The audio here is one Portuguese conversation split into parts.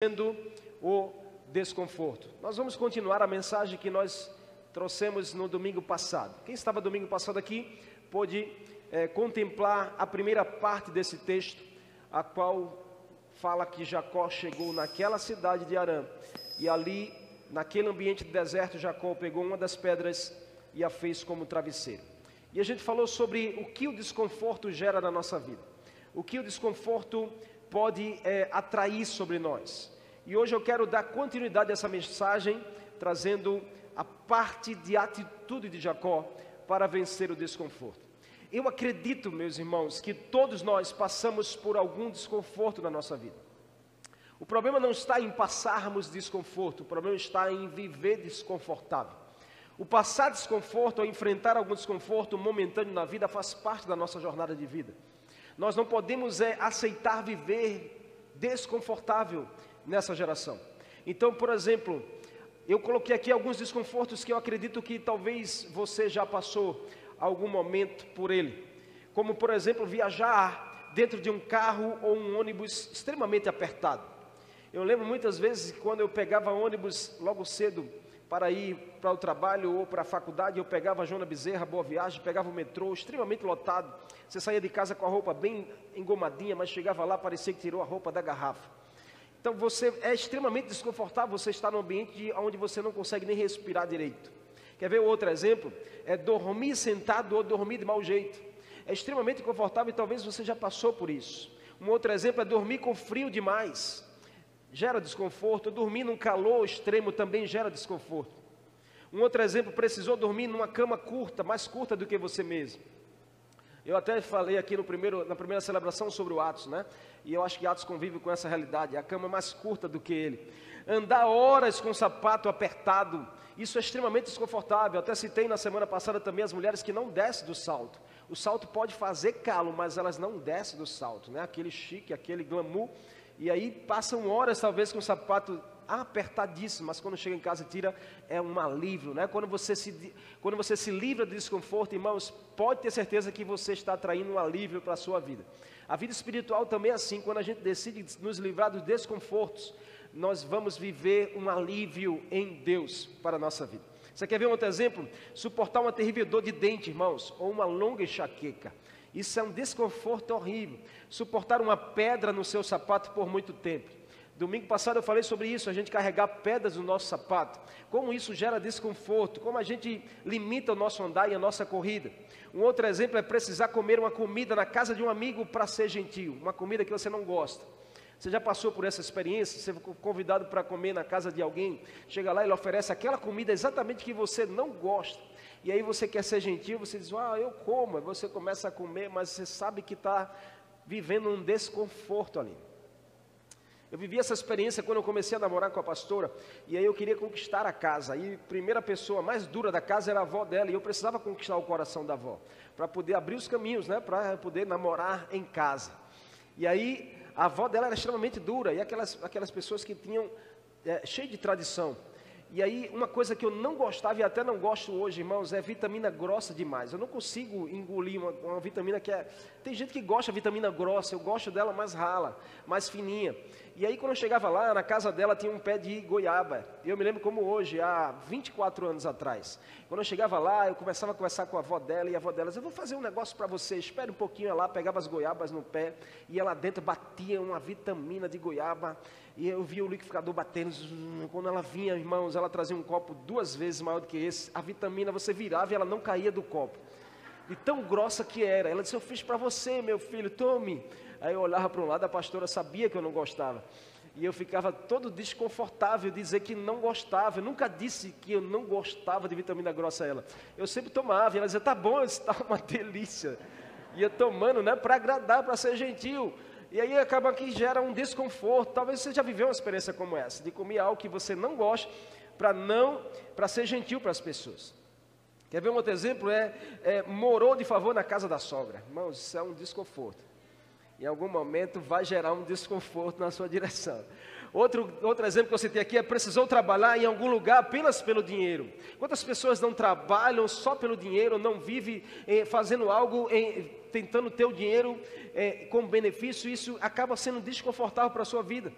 vencendo o desconforto. Nós vamos continuar a mensagem que nós trouxemos no domingo passado. Quem estava domingo passado aqui pôde é, contemplar a primeira parte desse texto, a qual fala que Jacó chegou naquela cidade de Arã e ali, naquele ambiente de deserto, Jacó pegou uma das pedras e a fez como travesseiro. E a gente falou sobre o que o desconforto gera na nossa vida, o que o desconforto pode é, atrair sobre nós. E hoje eu quero dar continuidade a essa mensagem, trazendo a parte de atitude de Jacó para vencer o desconforto. Eu acredito, meus irmãos, que todos nós passamos por algum desconforto na nossa vida. O problema não está em passarmos desconforto, o problema está em viver desconfortável. O passar desconforto ou enfrentar algum desconforto momentâneo na vida faz parte da nossa jornada de vida. Nós não podemos é, aceitar viver desconfortável nessa geração. Então, por exemplo, eu coloquei aqui alguns desconfortos que eu acredito que talvez você já passou algum momento por ele. Como, por exemplo, viajar dentro de um carro ou um ônibus extremamente apertado. Eu lembro muitas vezes quando eu pegava ônibus logo cedo para ir para o trabalho ou para a faculdade, eu pegava a Jona Bezerra, Boa Viagem, pegava o metrô extremamente lotado. Você saía de casa com a roupa bem engomadinha, mas chegava lá, parecia que tirou a roupa da garrafa. Então você é extremamente desconfortável você estar num ambiente onde você não consegue nem respirar direito. Quer ver outro exemplo? É dormir sentado ou dormir de mau jeito. É extremamente confortável e talvez você já passou por isso. Um outro exemplo é dormir com frio demais. Gera desconforto. Dormir num calor extremo também gera desconforto. Um outro exemplo, precisou dormir numa cama curta, mais curta do que você mesmo. Eu até falei aqui no primeiro, na primeira celebração sobre o Atos, né? E eu acho que Atos convive com essa realidade. A cama é mais curta do que ele. Andar horas com o sapato apertado, isso é extremamente desconfortável. Até citei na semana passada também as mulheres que não descem do salto. O salto pode fazer calo, mas elas não descem do salto, né? Aquele chique, aquele glamour. E aí passam horas talvez com o sapato apertadíssimo, mas quando chega em casa tira, é um alívio, né? Quando você se, quando você se livra do desconforto, irmãos, pode ter certeza que você está traindo um alívio para a sua vida. A vida espiritual também é assim, quando a gente decide nos livrar dos desconfortos, nós vamos viver um alívio em Deus para a nossa vida. Você quer ver um outro exemplo? Suportar uma terrível dor de dente, irmãos, ou uma longa enxaqueca. Isso é um desconforto horrível. Suportar uma pedra no seu sapato por muito tempo. Domingo passado eu falei sobre isso, a gente carregar pedras no nosso sapato, como isso gera desconforto, como a gente limita o nosso andar e a nossa corrida. Um outro exemplo é precisar comer uma comida na casa de um amigo para ser gentil, uma comida que você não gosta. Você já passou por essa experiência? Você foi convidado para comer na casa de alguém, chega lá e ele oferece aquela comida exatamente que você não gosta. E aí você quer ser gentil, você diz, ah, eu como. Aí você começa a comer, mas você sabe que está vivendo um desconforto ali. Eu vivi essa experiência quando eu comecei a namorar com a pastora, e aí eu queria conquistar a casa. E a primeira pessoa mais dura da casa era a avó dela, e eu precisava conquistar o coração da avó, para poder abrir os caminhos, né, para poder namorar em casa. E aí a avó dela era extremamente dura, e aquelas, aquelas pessoas que tinham, é, cheio de tradição. E aí, uma coisa que eu não gostava e até não gosto hoje, irmãos, é vitamina grossa demais. Eu não consigo engolir uma, uma, vitamina que é. Tem gente que gosta de vitamina grossa, eu gosto dela mais rala, mais fininha. E aí, quando eu chegava lá, na casa dela tinha um pé de goiaba. Eu me lembro como hoje, há 24 anos atrás. Quando eu chegava lá, eu começava a conversar com a avó dela, e a avó dela dizia: Eu vou fazer um negócio para você, espere um pouquinho. Ela pegava as goiabas no pé, e ela dentro batia uma vitamina de goiaba. E eu via o liquidificador batendo. Quando ela vinha, irmãos, ela trazia um copo duas vezes maior do que esse. A vitamina você virava e ela não caía do copo. E tão grossa que era. Ela disse: Eu fiz para você, meu filho, tome. Aí eu olhava para um lado, a pastora sabia que eu não gostava. E eu ficava todo desconfortável de dizer que não gostava. Eu nunca disse que eu não gostava de vitamina grossa a ela. Eu sempre tomava. E ela dizia: Tá bom, está uma delícia. Ia tomando, né, para agradar, para ser gentil. E aí acaba que gera um desconforto. Talvez você já viveu uma experiência como essa, de comer algo que você não gosta, para não, para ser gentil para as pessoas. Quer ver um outro exemplo? É, é, morou de favor na casa da sogra. Irmãos, isso é um desconforto. Em algum momento vai gerar um desconforto na sua direção. Outro, outro exemplo que eu citei aqui é precisou trabalhar em algum lugar apenas pelo dinheiro. Quantas pessoas não trabalham só pelo dinheiro, não vivem eh, fazendo algo, eh, tentando ter o dinheiro eh, como benefício, isso acaba sendo desconfortável para a sua vida.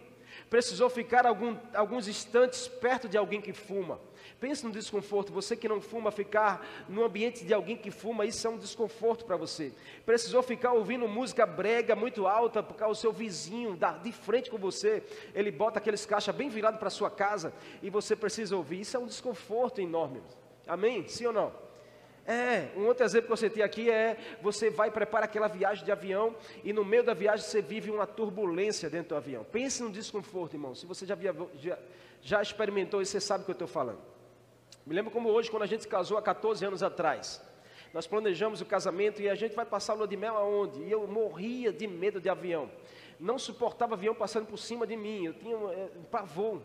Precisou ficar algum, alguns instantes perto de alguém que fuma. Pense no desconforto. Você que não fuma, ficar no ambiente de alguém que fuma, isso é um desconforto para você. Precisou ficar ouvindo música brega muito alta, porque o seu vizinho dá de frente com você, ele bota aqueles caixas bem virados para sua casa e você precisa ouvir. Isso é um desconforto enorme. Amém? Sim ou não? É, um outro exemplo que eu citei aqui é: você vai preparar aquela viagem de avião e no meio da viagem você vive uma turbulência dentro do avião. Pense no desconforto, irmão. Se você já, via, já, já experimentou isso, você sabe o que eu estou falando. Me lembro como hoje, quando a gente se casou há 14 anos atrás. Nós planejamos o casamento e a gente vai passar a lua de mel aonde? E eu morria de medo de avião. Não suportava avião passando por cima de mim. Eu tinha um, é, um pavor.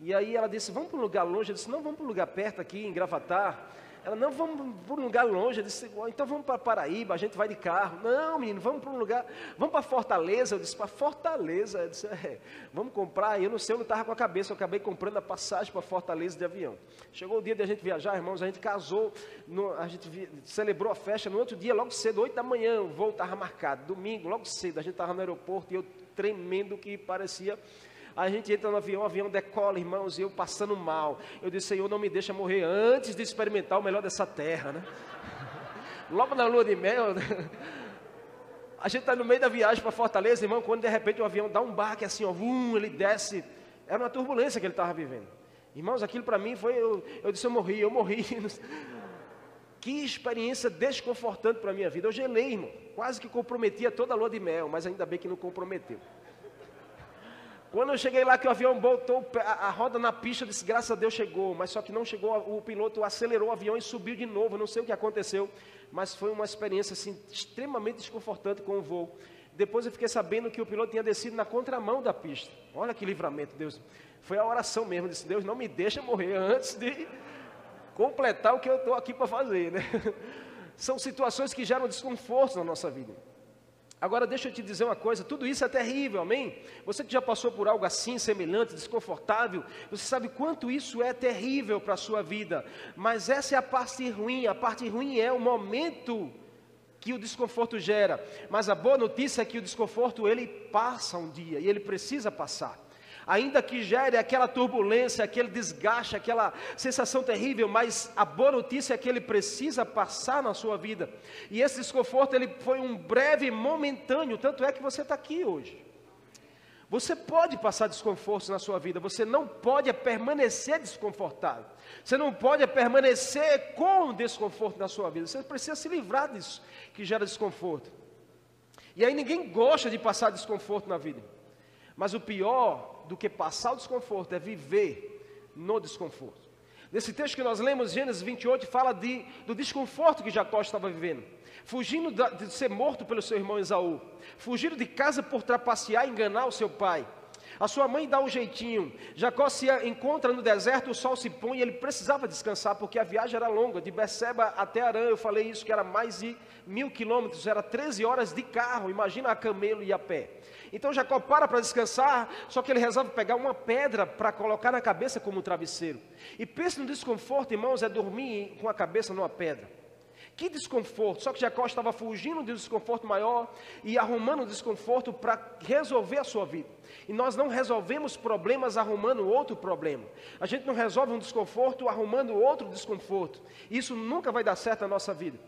E aí ela disse: Vamos para um lugar longe. Eu disse: Não, vamos para um lugar perto aqui, em Gravatar. Ela, não, vamos para um lugar longe. Eu disse, então vamos para Paraíba, a gente vai de carro. Não, menino, vamos para um lugar, vamos para Fortaleza. Eu disse, para Fortaleza. Eu disse, é, vamos comprar. Eu não sei, eu não estava com a cabeça, eu acabei comprando a passagem para Fortaleza de avião. Chegou o dia de a gente viajar, irmãos, a gente casou, no, a gente vi, celebrou a festa no outro dia, logo cedo, 8 da manhã, o voo estava marcado. Domingo, logo cedo, a gente estava no aeroporto e eu tremendo que parecia a gente entra no avião, o avião decola, irmãos, e eu passando mal. Eu disse, Senhor, não me deixa morrer antes de experimentar o melhor dessa terra, né? Logo na lua de mel, né? a gente está no meio da viagem para Fortaleza, irmão, quando de repente o avião dá um barque assim, ó, vum, ele desce. Era uma turbulência que ele estava vivendo. Irmãos, aquilo para mim foi, eu, eu disse, eu morri, eu morri. Que experiência desconfortante para a minha vida. Eu gelei, irmão. Quase que comprometia toda a lua de mel, mas ainda bem que não comprometeu. Quando eu cheguei lá, que o avião botou a, roda na pista, eu disse, graças a Deus chegou, mas só que não chegou, o piloto acelerou o avião e subiu de novo, não sei o que aconteceu, mas foi uma experiência assim, extremamente desconfortante com o voo. Depois eu fiquei sabendo que o piloto tinha descido na contramão da pista. Olha que livramento, Deus. Foi a oração mesmo, disse, Deus não me deixa morrer antes de completar o que eu estou aqui para fazer. Né? São situações que geram desconforto na nossa vida. Agora deixa eu te dizer uma coisa, tudo isso é terrível, amém? Você que já passou por algo assim, semelhante, desconfortável, você sabe quanto isso é terrível para a sua vida. Mas essa é a parte ruim, a parte ruim é o momento que o desconforto gera. Mas a boa notícia é que o desconforto ele passa um dia e ele precisa passar ainda que gere aquela turbulência, aquele desgaste, aquela sensação terrível, mas a boa notícia é que ele precisa passar na sua vida. E esse desconforto ele foi um breve, momentâneo, tanto é que você está aqui hoje. Você pode passar desconforto na sua vida, você não pode permanecer desconfortável. Você não pode permanecer com desconforto na sua vida. Você precisa se livrar disso que gera desconforto. E aí ninguém gosta de passar desconforto na vida. Mas o pior do que passar o desconforto, é viver no desconforto. Nesse texto que nós lemos, Gênesis 28, fala de, do desconforto que Jacó estava vivendo. Fugindo de ser morto pelo seu irmão Esaú. Fugindo de casa por trapacear e enganar o seu pai. A sua mãe dá um jeitinho. Jacó se encontra no deserto, o sol se põe ele precisava descansar, porque a viagem era longa, de Beceba até Arã. Eu falei isso, que era mais de mil quilômetros, era 13 horas de carro. Imagina a camelo e a pé. Então Jacó para para descansar, só que ele resolve pegar uma pedra para colocar na cabeça como um travesseiro. E pensa no desconforto, irmãos, é dormir com a cabeça numa pedra. Que desconforto! Só que Jacó estava fugindo de um desconforto maior e arrumando um desconforto para resolver a sua vida. E nós não resolvemos problemas arrumando outro problema. A gente não resolve um desconforto arrumando outro desconforto. Isso nunca vai dar certo na nossa vida.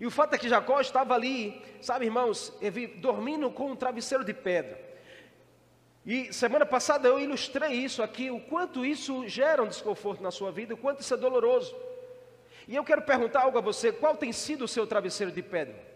E o fato é que Jacó estava ali, sabe, irmãos, dormindo com um travesseiro de pedra. E semana passada eu ilustrei isso aqui, o quanto isso gera um desconforto na sua vida, o quanto isso é doloroso. E eu quero perguntar algo a você: qual tem sido o seu travesseiro de pedra?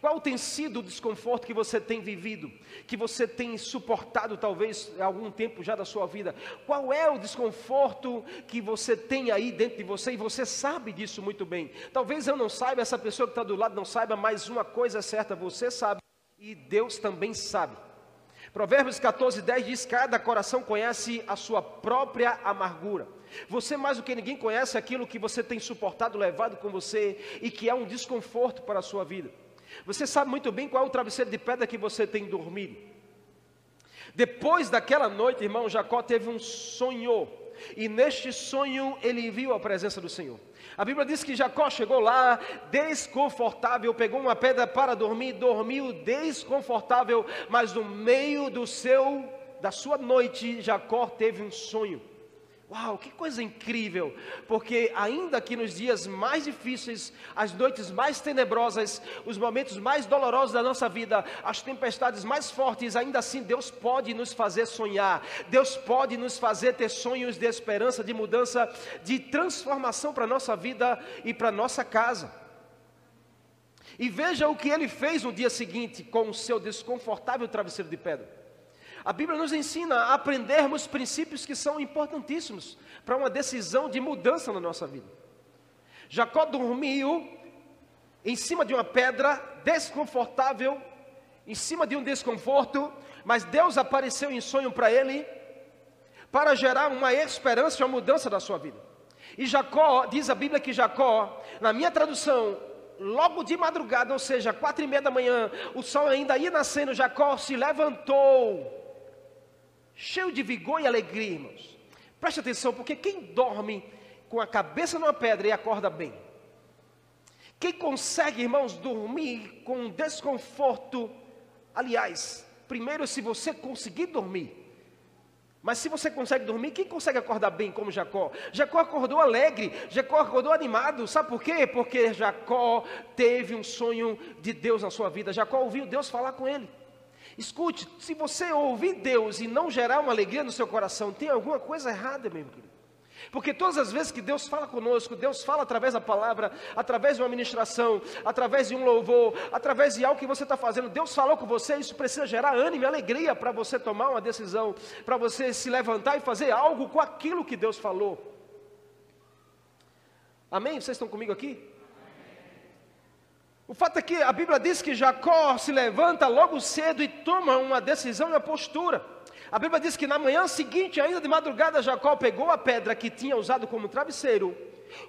Qual tem sido o desconforto que você tem vivido, que você tem suportado talvez algum tempo já da sua vida? Qual é o desconforto que você tem aí dentro de você e você sabe disso muito bem? Talvez eu não saiba, essa pessoa que está do lado não saiba, mas uma coisa é certa, você sabe e Deus também sabe. Provérbios 14, 10 diz: Cada coração conhece a sua própria amargura. Você, mais do que ninguém, conhece aquilo que você tem suportado, levado com você e que é um desconforto para a sua vida. Você sabe muito bem qual é o travesseiro de pedra que você tem dormido. Depois daquela noite, irmão, Jacó teve um sonho. E neste sonho ele viu a presença do Senhor. A Bíblia diz que Jacó chegou lá desconfortável, pegou uma pedra para dormir, dormiu desconfortável, mas no meio do seu da sua noite, Jacó teve um sonho. Uau, que coisa incrível! Porque ainda que nos dias mais difíceis, as noites mais tenebrosas, os momentos mais dolorosos da nossa vida, as tempestades mais fortes, ainda assim Deus pode nos fazer sonhar. Deus pode nos fazer ter sonhos de esperança, de mudança, de transformação para a nossa vida e para a nossa casa. E veja o que ele fez no dia seguinte com o seu desconfortável travesseiro de pedra. A Bíblia nos ensina a aprendermos princípios que são importantíssimos para uma decisão de mudança na nossa vida. Jacó dormiu em cima de uma pedra desconfortável, em cima de um desconforto, mas Deus apareceu em sonho para ele para gerar uma esperança e uma mudança da sua vida. E Jacó, diz a Bíblia que Jacó, na minha tradução, logo de madrugada, ou seja, quatro e meia da manhã, o sol ainda ia nascendo, Jacó se levantou cheio de vigor e alegria, irmãos. Preste atenção, porque quem dorme com a cabeça numa pedra e acorda bem, quem consegue, irmãos, dormir com desconforto, aliás, primeiro se você conseguir dormir, mas se você consegue dormir, quem consegue acordar bem como Jacó? Jacó acordou alegre, Jacó acordou animado, sabe por quê? Porque Jacó teve um sonho de Deus na sua vida, Jacó ouviu Deus falar com ele. Escute, se você ouvir Deus e não gerar uma alegria no seu coração, tem alguma coisa errada, meu querido. Porque todas as vezes que Deus fala conosco, Deus fala através da palavra, através de uma ministração, através de um louvor, através de algo que você está fazendo, Deus falou com você, isso precisa gerar ânimo e alegria para você tomar uma decisão, para você se levantar e fazer algo com aquilo que Deus falou. Amém? Vocês estão comigo aqui? O fato é que a Bíblia diz que Jacó se levanta logo cedo e toma uma decisão e uma postura. A Bíblia diz que na manhã seguinte, ainda de madrugada, Jacó pegou a pedra que tinha usado como travesseiro,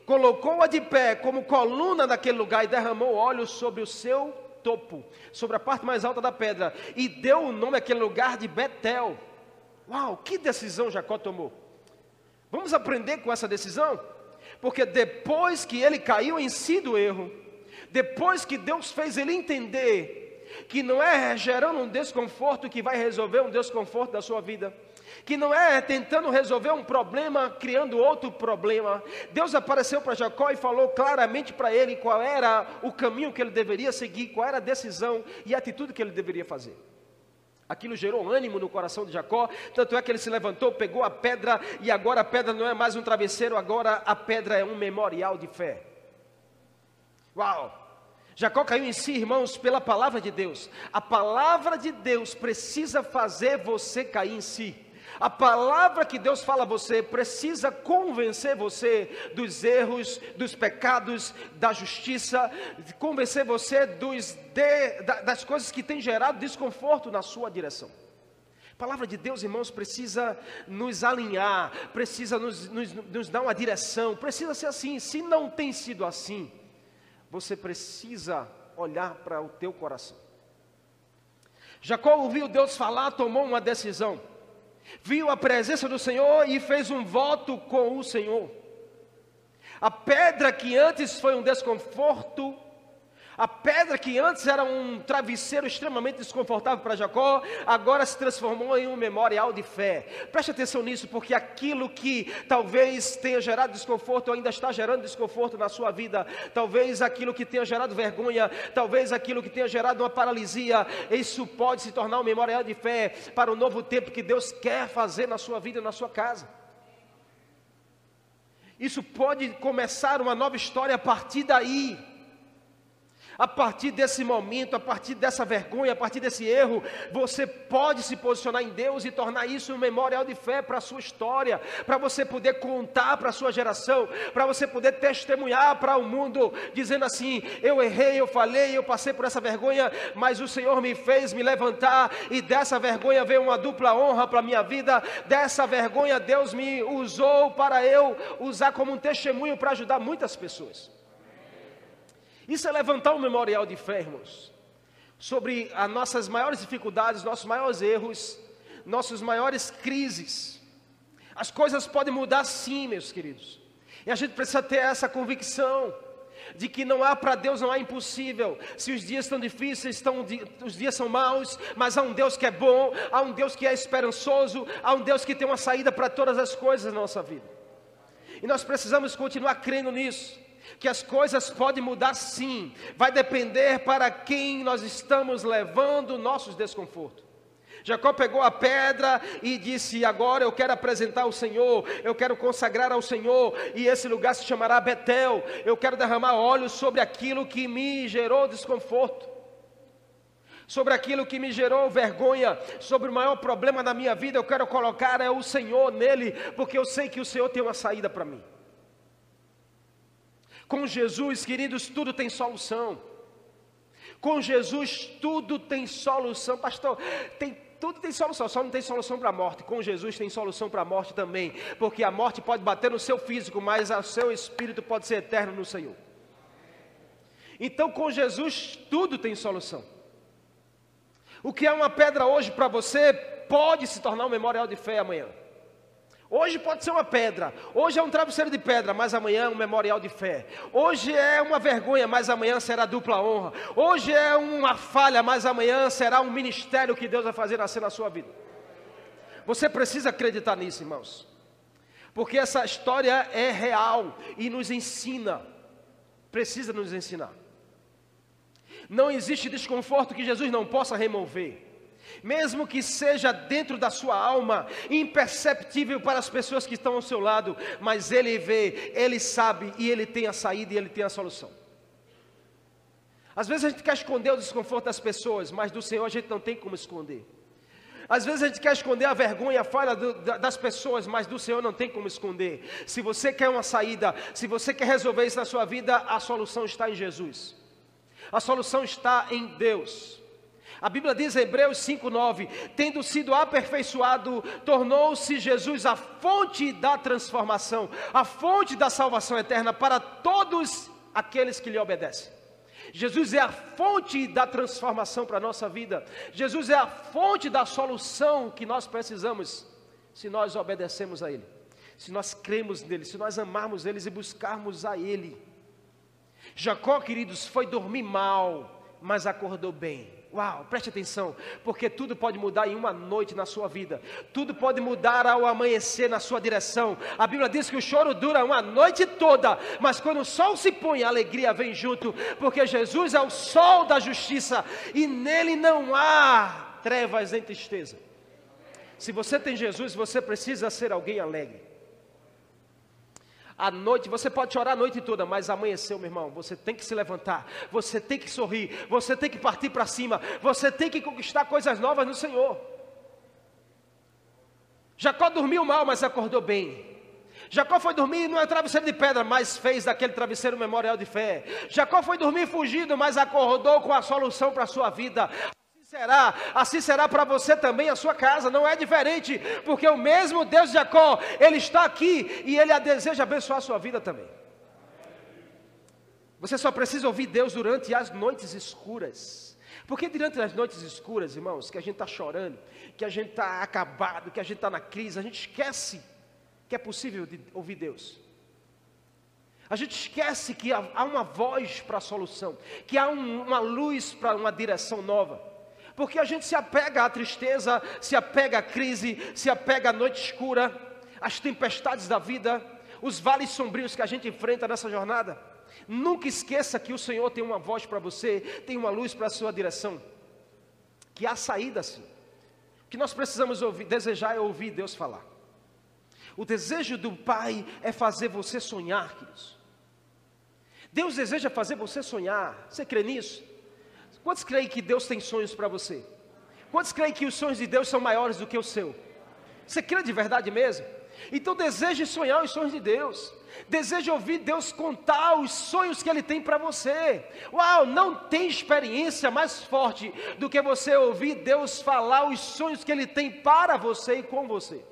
colocou-a de pé como coluna naquele lugar e derramou óleo sobre o seu topo, sobre a parte mais alta da pedra, e deu o nome àquele lugar de Betel. Uau, que decisão Jacó tomou! Vamos aprender com essa decisão? Porque depois que ele caiu em si do erro, depois que Deus fez ele entender que não é gerando um desconforto que vai resolver um desconforto da sua vida, que não é tentando resolver um problema, criando outro problema. Deus apareceu para Jacó e falou claramente para ele qual era o caminho que ele deveria seguir, qual era a decisão e a atitude que ele deveria fazer. Aquilo gerou ânimo no coração de Jacó, tanto é que ele se levantou, pegou a pedra, e agora a pedra não é mais um travesseiro, agora a pedra é um memorial de fé. Uau! Jacó caiu em si, irmãos, pela palavra de Deus. A palavra de Deus precisa fazer você cair em si. A palavra que Deus fala a você precisa convencer você dos erros, dos pecados, da justiça, convencer você dos de, das coisas que têm gerado desconforto na sua direção. A palavra de Deus, irmãos, precisa nos alinhar, precisa nos, nos, nos dar uma direção, precisa ser assim. Se não tem sido assim, você precisa olhar para o teu coração. Jacó ouviu Deus falar, tomou uma decisão, viu a presença do Senhor e fez um voto com o Senhor. A pedra que antes foi um desconforto, a pedra que antes era um travesseiro extremamente desconfortável para Jacó, agora se transformou em um memorial de fé. Preste atenção nisso, porque aquilo que talvez tenha gerado desconforto ainda está gerando desconforto na sua vida. Talvez aquilo que tenha gerado vergonha, talvez aquilo que tenha gerado uma paralisia, isso pode se tornar um memorial de fé para o novo tempo que Deus quer fazer na sua vida na sua casa. Isso pode começar uma nova história a partir daí. A partir desse momento, a partir dessa vergonha, a partir desse erro, você pode se posicionar em Deus e tornar isso um memorial de fé para a sua história, para você poder contar para a sua geração, para você poder testemunhar para o mundo, dizendo assim: eu errei, eu falei, eu passei por essa vergonha, mas o Senhor me fez me levantar e dessa vergonha veio uma dupla honra para a minha vida. Dessa vergonha Deus me usou para eu usar como um testemunho para ajudar muitas pessoas. Isso é levantar um memorial de fé, irmãos, sobre as nossas maiores dificuldades, nossos maiores erros, nossas maiores crises. As coisas podem mudar sim, meus queridos. E a gente precisa ter essa convicção. de que não há para Deus não há impossível. Se os dias estão difíceis, estão, os dias são maus, mas há um Deus que é bom, há um Deus que é esperançoso, há um Deus que tem uma saída para todas as coisas na nossa vida. E nós precisamos continuar crendo nisso. Que as coisas podem mudar sim, vai depender para quem nós estamos levando nossos desconfortos. Jacó pegou a pedra e disse: Agora eu quero apresentar ao Senhor, eu quero consagrar ao Senhor, e esse lugar se chamará Betel. Eu quero derramar óleo sobre aquilo que me gerou desconforto, sobre aquilo que me gerou vergonha, sobre o maior problema da minha vida. Eu quero colocar é o Senhor nele, porque eu sei que o Senhor tem uma saída para mim. Com Jesus, queridos, tudo tem solução. Com Jesus tudo tem solução, pastor. Tem tudo tem solução, só não tem solução para a morte. Com Jesus tem solução para a morte também, porque a morte pode bater no seu físico, mas o seu espírito pode ser eterno no Senhor. Então, com Jesus tudo tem solução. O que é uma pedra hoje para você pode se tornar um memorial de fé amanhã. Hoje pode ser uma pedra, hoje é um travesseiro de pedra, mas amanhã é um memorial de fé. Hoje é uma vergonha, mas amanhã será dupla honra. Hoje é uma falha, mas amanhã será um ministério que Deus vai fazer nascer na sua vida. Você precisa acreditar nisso, irmãos, porque essa história é real e nos ensina, precisa nos ensinar. Não existe desconforto que Jesus não possa remover mesmo que seja dentro da sua alma, imperceptível para as pessoas que estão ao seu lado, mas Ele vê, Ele sabe e Ele tem a saída e Ele tem a solução. Às vezes a gente quer esconder o desconforto das pessoas, mas do Senhor a gente não tem como esconder. Às vezes a gente quer esconder a vergonha, a falha do, das pessoas, mas do Senhor não tem como esconder. Se você quer uma saída, se você quer resolver isso na sua vida, a solução está em Jesus. A solução está em Deus. A Bíblia diz em Hebreus 5,9: tendo sido aperfeiçoado, tornou-se Jesus a fonte da transformação, a fonte da salvação eterna para todos aqueles que lhe obedecem. Jesus é a fonte da transformação para a nossa vida, Jesus é a fonte da solução que nós precisamos, se nós obedecemos a Ele, se nós cremos nele, se nós amarmos Ele e buscarmos a Ele. Jacó, queridos, foi dormir mal, mas acordou bem. Uau, preste atenção, porque tudo pode mudar em uma noite na sua vida, tudo pode mudar ao amanhecer na sua direção. A Bíblia diz que o choro dura uma noite toda, mas quando o sol se põe, a alegria vem junto, porque Jesus é o sol da justiça e nele não há trevas nem tristeza. Se você tem Jesus, você precisa ser alguém alegre. À noite, você pode chorar a noite toda, mas amanheceu, meu irmão. Você tem que se levantar, você tem que sorrir, você tem que partir para cima, você tem que conquistar coisas novas no Senhor. Jacó dormiu mal, mas acordou bem. Jacó foi dormir não é travesseiro de pedra, mas fez daquele travesseiro memorial de fé. Jacó foi dormir fugido, mas acordou com a solução para a sua vida será, assim será para você também a sua casa, não é diferente, porque o mesmo Deus de Jacó, Ele está aqui e Ele deseja abençoar a sua vida também. Você só precisa ouvir Deus durante as noites escuras. Porque durante as noites escuras, irmãos, que a gente está chorando, que a gente está acabado, que a gente está na crise, a gente esquece que é possível de ouvir Deus. A gente esquece que há uma voz para a solução, que há um, uma luz para uma direção nova. Porque a gente se apega à tristeza, se apega à crise, se apega à noite escura, às tempestades da vida, os vales sombrios que a gente enfrenta nessa jornada. Nunca esqueça que o Senhor tem uma voz para você, tem uma luz para a sua direção, que há saída sim. O que nós precisamos ouvir, desejar é ouvir Deus falar. O desejo do Pai é fazer você sonhar, queridos. Deus deseja fazer você sonhar. Você crê nisso? Quantos creem que Deus tem sonhos para você? Quantos creem que os sonhos de Deus são maiores do que o seu? Você crê de verdade mesmo? Então deseje sonhar os sonhos de Deus. Deseje ouvir Deus contar os sonhos que Ele tem para você. Uau, não tem experiência mais forte do que você ouvir Deus falar os sonhos que Ele tem para você e com você.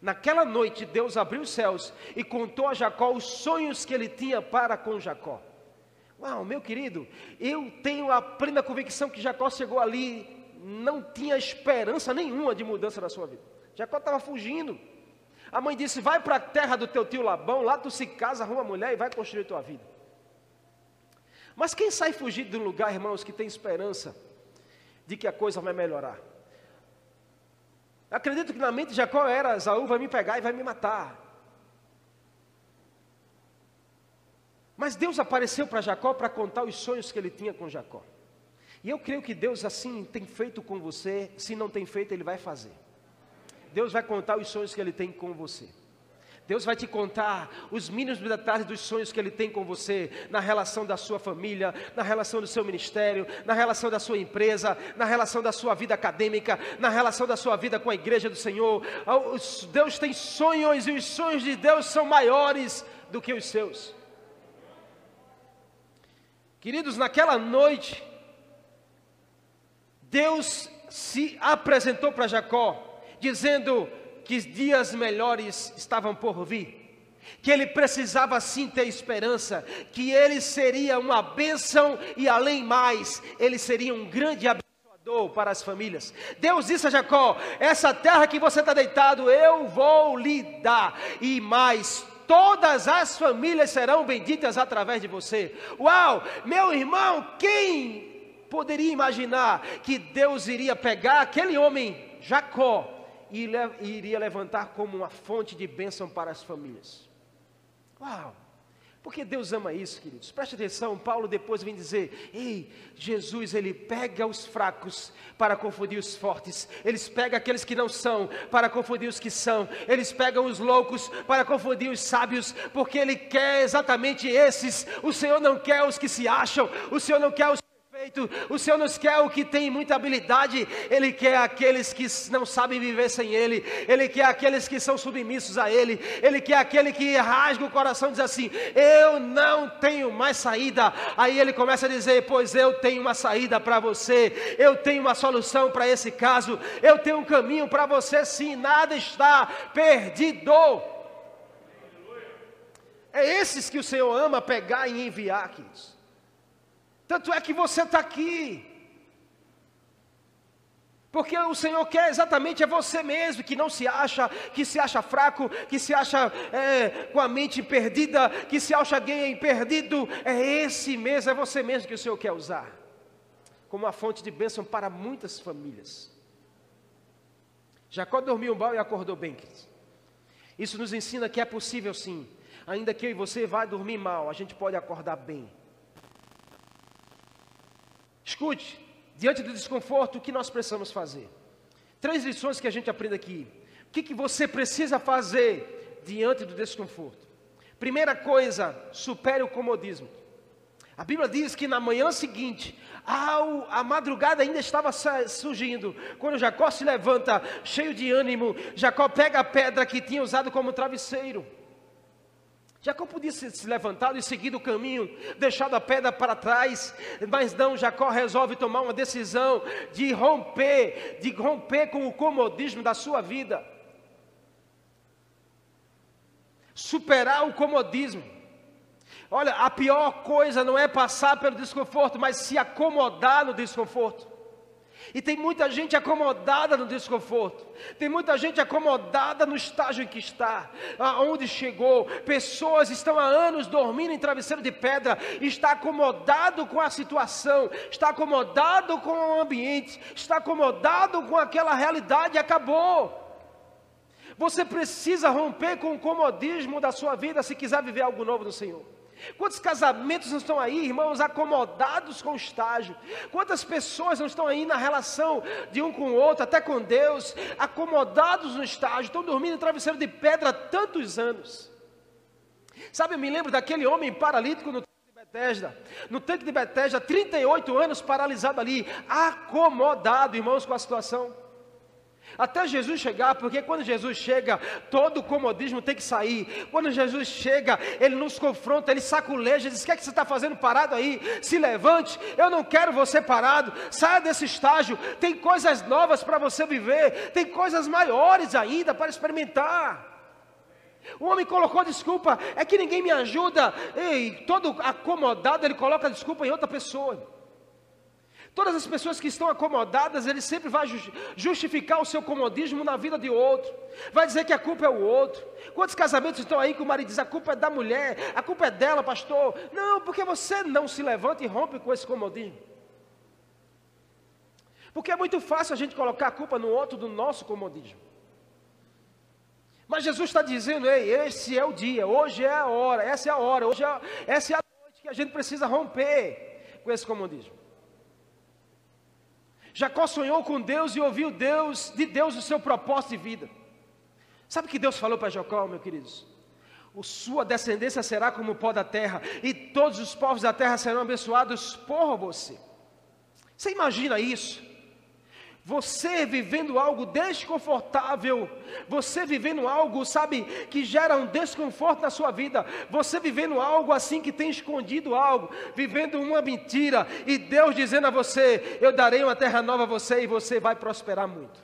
Naquela noite, Deus abriu os céus e contou a Jacó os sonhos que ele tinha para com Jacó. Uau, meu querido, eu tenho a plena convicção que Jacó chegou ali, não tinha esperança nenhuma de mudança na sua vida. Jacó estava fugindo. A mãe disse: Vai para a terra do teu tio Labão, lá tu se casa, arruma mulher e vai construir tua vida. Mas quem sai fugido de um lugar, irmãos, que tem esperança de que a coisa vai melhorar? Acredito que na mente de Jacó era: Esaú vai me pegar e vai me matar. Mas Deus apareceu para Jacó para contar os sonhos que ele tinha com Jacó. E eu creio que Deus assim tem feito com você, se não tem feito, Ele vai fazer. Deus vai contar os sonhos que Ele tem com você. Deus vai te contar os mínimos detalhes dos sonhos que Ele tem com você, na relação da sua família, na relação do seu ministério, na relação da sua empresa, na relação da sua vida acadêmica, na relação da sua vida com a igreja do Senhor. Deus tem sonhos e os sonhos de Deus são maiores do que os seus. Queridos, naquela noite, Deus se apresentou para Jacó, dizendo: que dias melhores estavam por vir, que ele precisava sim ter esperança, que ele seria uma bênção e além mais, ele seria um grande abençoador para as famílias. Deus disse a Jacó: essa terra que você está deitado, eu vou lhe dar, e mais, todas as famílias serão benditas através de você. Uau, meu irmão, quem poderia imaginar que Deus iria pegar aquele homem, Jacó, e iria levantar como uma fonte de bênção para as famílias. Uau! Porque Deus ama isso, queridos. Preste atenção, Paulo depois vem dizer: Ei, Jesus, ele pega os fracos para confundir os fortes, eles pegam aqueles que não são para confundir os que são, eles pegam os loucos para confundir os sábios, porque ele quer exatamente esses. O Senhor não quer os que se acham, o Senhor não quer os perfeito. O Senhor nos quer o que tem muita habilidade, Ele quer aqueles que não sabem viver sem Ele, Ele quer aqueles que são submissos a Ele, Ele quer aquele que rasga o coração e diz assim: Eu não tenho mais saída. Aí Ele começa a dizer: Pois eu tenho uma saída para você, eu tenho uma solução para esse caso, eu tenho um caminho para você, sim, nada está perdido. É esses que o Senhor ama pegar e enviar, queridos. Tanto é que você está aqui. Porque o Senhor quer exatamente é você mesmo, que não se acha, que se acha fraco, que se acha é, com a mente perdida, que se acha alguém perdido. É esse mesmo, é você mesmo que o Senhor quer usar. Como uma fonte de bênção para muitas famílias. Jacó dormiu mal e acordou bem. Isso nos ensina que é possível sim. Ainda que eu e você vá dormir mal, a gente pode acordar bem. Escute, diante do desconforto, o que nós precisamos fazer? Três lições que a gente aprende aqui. O que, que você precisa fazer diante do desconforto? Primeira coisa, supere o comodismo. A Bíblia diz que na manhã seguinte, ao, a madrugada ainda estava surgindo, quando Jacó se levanta, cheio de ânimo, Jacó pega a pedra que tinha usado como travesseiro. Jacó podia se levantado e seguir o caminho, deixado a pedra para trás, mas não, Jacó resolve tomar uma decisão de romper, de romper com o comodismo da sua vida. Superar o comodismo. Olha, a pior coisa não é passar pelo desconforto, mas se acomodar no desconforto. E tem muita gente acomodada no desconforto, tem muita gente acomodada no estágio em que está, aonde chegou. Pessoas estão há anos dormindo em travesseiro de pedra, está acomodado com a situação, está acomodado com o ambiente, está acomodado com aquela realidade acabou. Você precisa romper com o comodismo da sua vida se quiser viver algo novo no Senhor. Quantos casamentos não estão aí, irmãos, acomodados com o estágio? Quantas pessoas não estão aí na relação de um com o outro, até com Deus, acomodados no estágio, estão dormindo em travesseiro de pedra há tantos anos? Sabe, eu me lembro daquele homem paralítico no tanque de Betesda, no tanque de Betesda, 38 anos paralisado ali, acomodado, irmãos, com a situação. Até Jesus chegar, porque quando Jesus chega, todo o comodismo tem que sair. Quando Jesus chega, ele nos confronta, ele saculeja, diz: O que é que você está fazendo parado aí? Se levante, eu não quero você parado, saia desse estágio. Tem coisas novas para você viver, tem coisas maiores ainda para experimentar. O homem colocou desculpa, é que ninguém me ajuda. Ei, todo acomodado, ele coloca desculpa em outra pessoa. Todas as pessoas que estão acomodadas, ele sempre vai justificar o seu comodismo na vida de outro. Vai dizer que a culpa é o outro. Quantos casamentos estão aí que o marido diz a culpa é da mulher, a culpa é dela, pastor? Não, porque você não se levanta e rompe com esse comodismo. Porque é muito fácil a gente colocar a culpa no outro do nosso comodismo. Mas Jesus está dizendo, ei, esse é o dia, hoje é a hora, essa é a hora, hoje é, essa é a noite que a gente precisa romper com esse comodismo. Jacó sonhou com Deus e ouviu Deus, de Deus o seu propósito de vida. Sabe o que Deus falou para Jacó, meus queridos? O sua descendência será como o pó da terra, e todos os povos da terra serão abençoados por você. Você imagina isso? Você vivendo algo desconfortável, você vivendo algo, sabe, que gera um desconforto na sua vida, você vivendo algo assim que tem escondido algo, vivendo uma mentira, e Deus dizendo a você: Eu darei uma terra nova a você e você vai prosperar muito.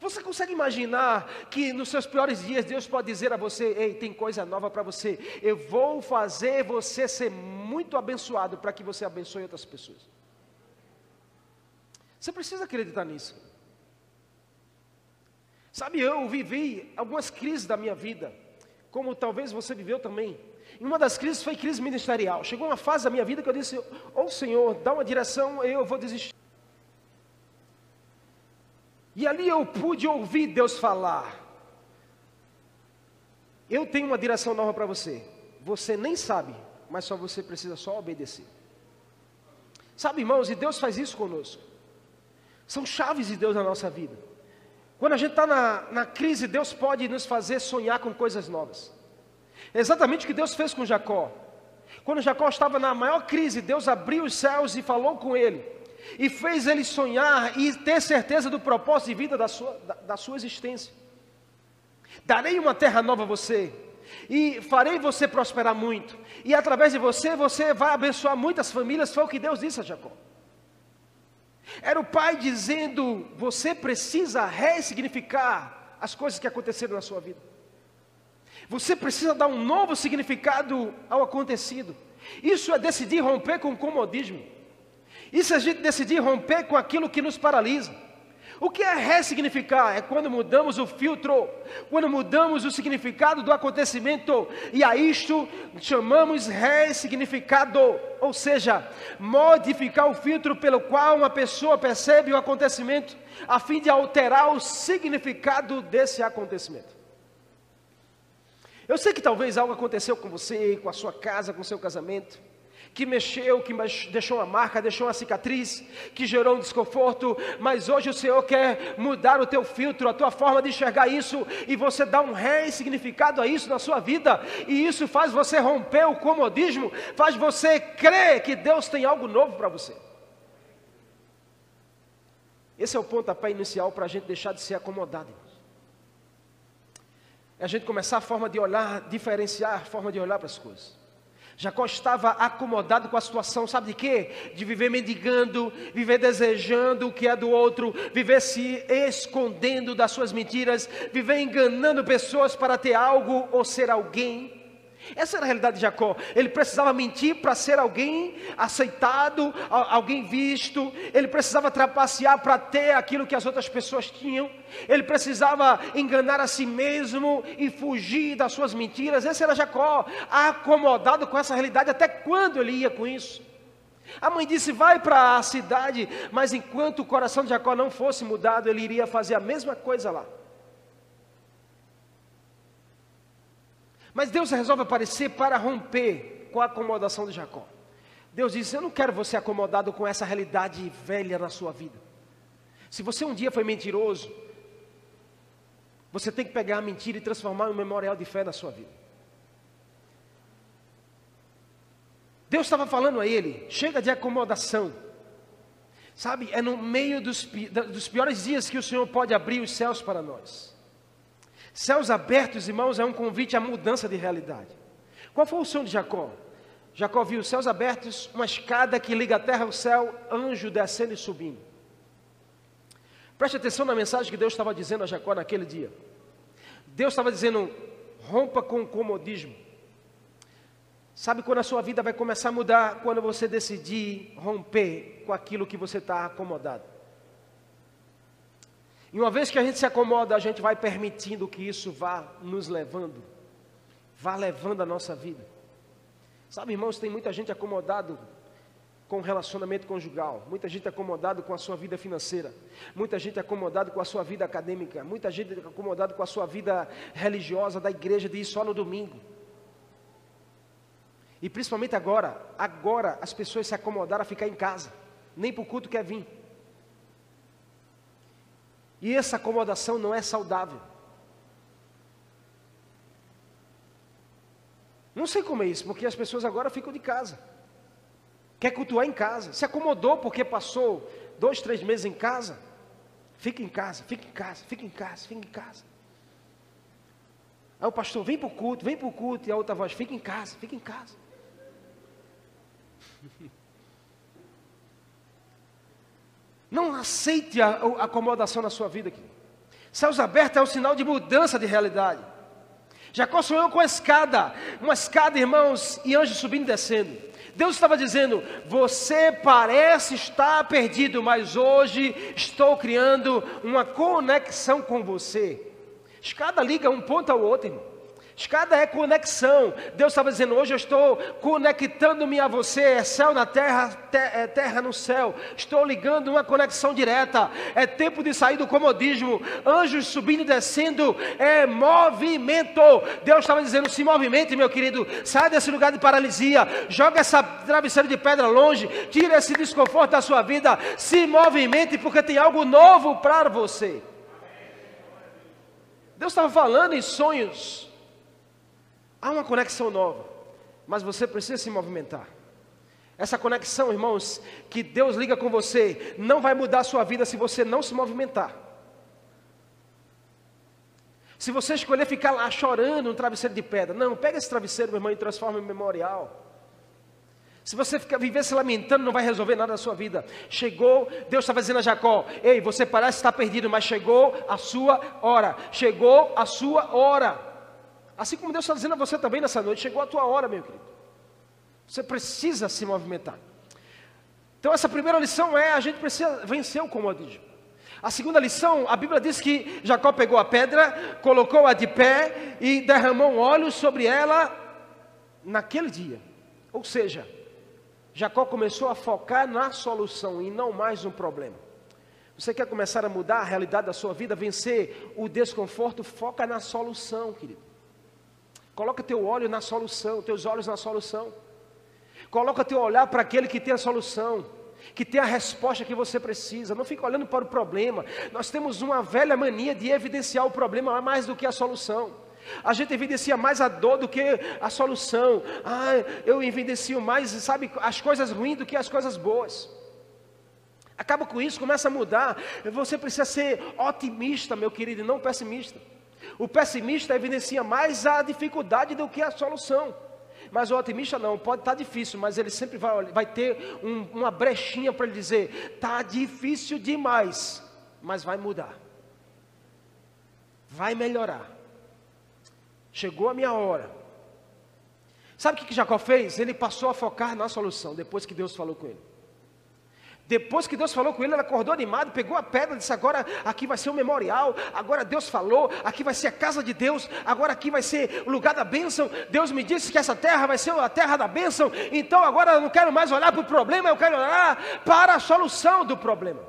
Você consegue imaginar que nos seus piores dias Deus pode dizer a você: Ei, tem coisa nova para você, eu vou fazer você ser muito abençoado para que você abençoe outras pessoas. Você precisa acreditar nisso. Sabe, eu vivi algumas crises da minha vida, como talvez você viveu também. E uma das crises foi crise ministerial. Chegou uma fase da minha vida que eu disse: Ô oh, Senhor, dá uma direção, eu vou desistir. E ali eu pude ouvir Deus falar: Eu tenho uma direção nova para você. Você nem sabe, mas só você precisa só obedecer. Sabe, irmãos, e Deus faz isso conosco. São chaves de Deus na nossa vida. Quando a gente está na, na crise, Deus pode nos fazer sonhar com coisas novas. É exatamente o que Deus fez com Jacó. Quando Jacó estava na maior crise, Deus abriu os céus e falou com ele. E fez ele sonhar e ter certeza do propósito de vida da sua, da, da sua existência. Darei uma terra nova a você, e farei você prosperar muito, e através de você, você vai abençoar muitas famílias. Foi o que Deus disse a Jacó. Era o pai dizendo: você precisa ressignificar as coisas que aconteceram na sua vida. Você precisa dar um novo significado ao acontecido. Isso é decidir romper com o comodismo. Isso é a gente decidir romper com aquilo que nos paralisa. O que é ressignificar? É quando mudamos o filtro, quando mudamos o significado do acontecimento, e a isto chamamos ressignificado, ou seja, modificar o filtro pelo qual uma pessoa percebe o acontecimento, a fim de alterar o significado desse acontecimento. Eu sei que talvez algo aconteceu com você, com a sua casa, com o seu casamento que mexeu, que deixou uma marca, deixou uma cicatriz, que gerou um desconforto, mas hoje o Senhor quer mudar o teu filtro, a tua forma de enxergar isso, e você dá um ressignificado a isso na sua vida, e isso faz você romper o comodismo, faz você crer que Deus tem algo novo para você. Esse é o pontapé inicial para a gente deixar de ser acomodado. É a gente começar a forma de olhar, diferenciar a forma de olhar para as coisas. Jacó estava acomodado com a situação, sabe de quê? De viver mendigando, viver desejando o que é do outro, viver se escondendo das suas mentiras, viver enganando pessoas para ter algo ou ser alguém. Essa era a realidade de Jacó. Ele precisava mentir para ser alguém aceitado, alguém visto. Ele precisava trapacear para ter aquilo que as outras pessoas tinham. Ele precisava enganar a si mesmo e fugir das suas mentiras. Esse era Jacó, acomodado com essa realidade. Até quando ele ia com isso? A mãe disse: Vai para a cidade. Mas enquanto o coração de Jacó não fosse mudado, ele iria fazer a mesma coisa lá. Mas Deus resolve aparecer para romper com a acomodação de Jacó. Deus diz: Eu não quero você acomodado com essa realidade velha na sua vida. Se você um dia foi mentiroso, você tem que pegar a mentira e transformar em um memorial de fé na sua vida. Deus estava falando a ele: chega de acomodação. Sabe, é no meio dos, dos piores dias que o Senhor pode abrir os céus para nós. Céus abertos, irmãos, é um convite à mudança de realidade. Qual foi o sonho de Jacó? Jacó viu céus abertos, uma escada que liga a terra ao céu, anjo descendo e subindo. Preste atenção na mensagem que Deus estava dizendo a Jacó naquele dia. Deus estava dizendo: rompa com o comodismo. Sabe quando a sua vida vai começar a mudar? Quando você decidir romper com aquilo que você está acomodado. E uma vez que a gente se acomoda, a gente vai permitindo que isso vá nos levando, vá levando a nossa vida. Sabe, irmãos, tem muita gente acomodado com o relacionamento conjugal, muita gente acomodado com a sua vida financeira, muita gente acomodado com a sua vida acadêmica, muita gente acomodado com a sua vida religiosa da igreja de ir só no domingo. E principalmente agora, agora as pessoas se acomodaram a ficar em casa, nem para o culto quer vir. E essa acomodação não é saudável. Não sei como é isso, porque as pessoas agora ficam de casa. Quer cultuar em casa. Se acomodou porque passou dois, três meses em casa. Fica em casa, fica em casa, fica em casa, fica em casa. Aí o pastor, vem para o culto, vem para o culto. E a outra voz, fica em casa, fica em casa. Não aceite a, a acomodação na sua vida aqui. Céus abertos é um sinal de mudança de realidade. Jacó sonhou com a escada, uma escada, irmãos, e anjos subindo e descendo. Deus estava dizendo: Você parece estar perdido, mas hoje estou criando uma conexão com você. Escada liga um ponto ao outro, irmão. Escada é conexão. Deus estava dizendo: hoje eu estou conectando-me a você. É céu na terra, é terra no céu. Estou ligando uma conexão direta. É tempo de sair do comodismo. Anjos subindo e descendo. É movimento. Deus estava dizendo: se movimente, meu querido. Sai desse lugar de paralisia. Joga essa travesseira de pedra longe. Tira esse desconforto da sua vida. Se movimente, porque tem algo novo para você. Deus estava falando em sonhos. Há uma conexão nova, mas você precisa se movimentar. Essa conexão, irmãos, que Deus liga com você, não vai mudar a sua vida se você não se movimentar. Se você escolher ficar lá chorando no travesseiro de pedra, não, pega esse travesseiro, meu irmão, e transforma em memorial. Se você ficar, viver se lamentando, não vai resolver nada na sua vida. Chegou, Deus estava dizendo a Jacó: Ei, você parece estar perdido, mas chegou a sua hora. Chegou a sua hora. Assim como Deus está dizendo a você também nessa noite, chegou a tua hora, meu querido. Você precisa se movimentar. Então, essa primeira lição é: a gente precisa vencer o comodismo. A segunda lição, a Bíblia diz que Jacó pegou a pedra, colocou-a de pé e derramou óleo sobre ela naquele dia. Ou seja, Jacó começou a focar na solução e não mais no problema. Você quer começar a mudar a realidade da sua vida, vencer o desconforto? Foca na solução, querido. Coloca teu olho na solução, teus olhos na solução. Coloca teu olhar para aquele que tem a solução, que tem a resposta que você precisa. Não fica olhando para o problema. Nós temos uma velha mania de evidenciar o problema mais do que a solução. A gente evidencia mais a dor do que a solução. Ah, eu evidencio mais, sabe, as coisas ruins do que as coisas boas. Acaba com isso, começa a mudar. Você precisa ser otimista, meu querido, e não pessimista. O pessimista evidencia mais a dificuldade do que a solução. Mas o otimista não, pode estar tá difícil, mas ele sempre vai, vai ter um, uma brechinha para ele dizer: está difícil demais, mas vai mudar, vai melhorar. Chegou a minha hora. Sabe o que Jacó fez? Ele passou a focar na solução, depois que Deus falou com ele. Depois que Deus falou com ele, ele acordou animado, pegou a pedra e disse: Agora aqui vai ser o memorial. Agora Deus falou, aqui vai ser a casa de Deus. Agora aqui vai ser o lugar da bênção. Deus me disse que essa terra vai ser a terra da bênção. Então agora eu não quero mais olhar para o problema, eu quero olhar para a solução do problema.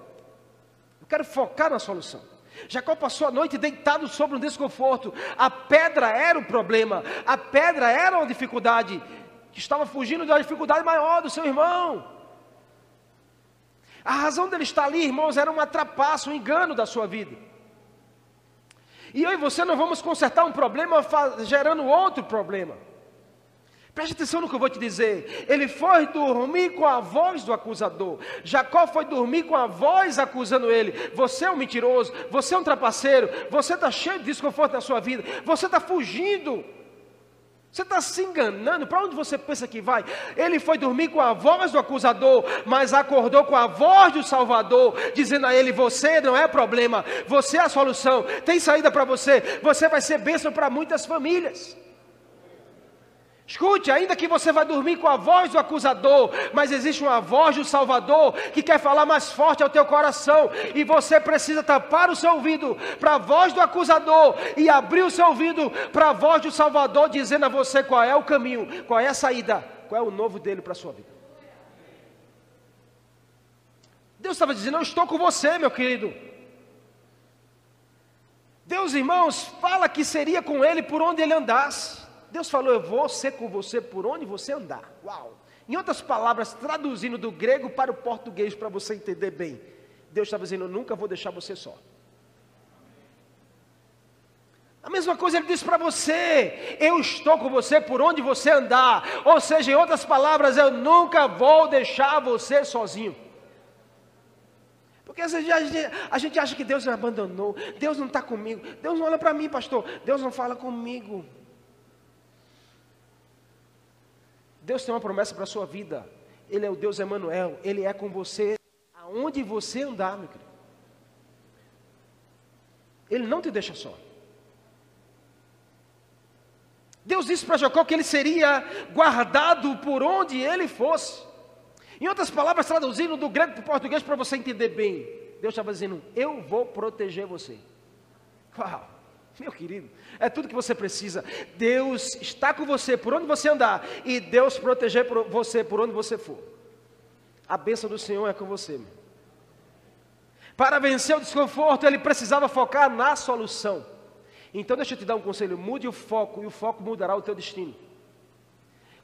Eu quero focar na solução. Jacó passou a noite deitado sobre um desconforto. A pedra era o problema, a pedra era uma dificuldade. Estava fugindo da dificuldade maior do seu irmão. A razão dele estar ali, irmãos, era uma trapaça, um engano da sua vida. E eu e você não vamos consertar um problema gerando outro problema. Preste atenção no que eu vou te dizer. Ele foi dormir com a voz do acusador. Jacó foi dormir com a voz acusando ele. Você é um mentiroso, você é um trapaceiro, você está cheio de desconforto na sua vida, você está fugindo. Você está se enganando? Para onde você pensa que vai? Ele foi dormir com a voz do acusador, mas acordou com a voz do Salvador, dizendo a ele: Você não é problema, você é a solução, tem saída para você, você vai ser bênção para muitas famílias. Escute, ainda que você vai dormir com a voz do acusador, mas existe uma voz do Salvador que quer falar mais forte ao teu coração, e você precisa tapar o seu ouvido para a voz do acusador e abrir o seu ouvido para a voz do Salvador, dizendo a você qual é o caminho, qual é a saída, qual é o novo dele para a sua vida. Deus estava dizendo: Eu estou com você, meu querido. Deus, irmãos, fala que seria com ele por onde ele andasse. Deus falou: Eu vou ser com você por onde você andar. Uau! Em outras palavras, traduzindo do grego para o português para você entender bem, Deus estava dizendo: Eu nunca vou deixar você só. A mesma coisa ele disse para você: Eu estou com você por onde você andar. Ou seja, em outras palavras, eu nunca vou deixar você sozinho. Porque às vezes a gente, a gente acha que Deus me abandonou, Deus não está comigo, Deus não olha para mim, pastor, Deus não fala comigo. Deus tem uma promessa para a sua vida. Ele é o Deus Emanuel, ele é com você aonde você andar, meu querido. Ele não te deixa só. Deus disse para Jacó que ele seria guardado por onde ele fosse. Em outras palavras, traduzindo do grego para o português para você entender bem, Deus estava dizendo: Eu vou proteger você. Uau! Meu querido, é tudo que você precisa. Deus está com você por onde você andar e Deus proteger você por onde você for. A bênção do Senhor é com você. Para vencer o desconforto, ele precisava focar na solução. Então, deixa eu te dar um conselho: mude o foco e o foco mudará o teu destino.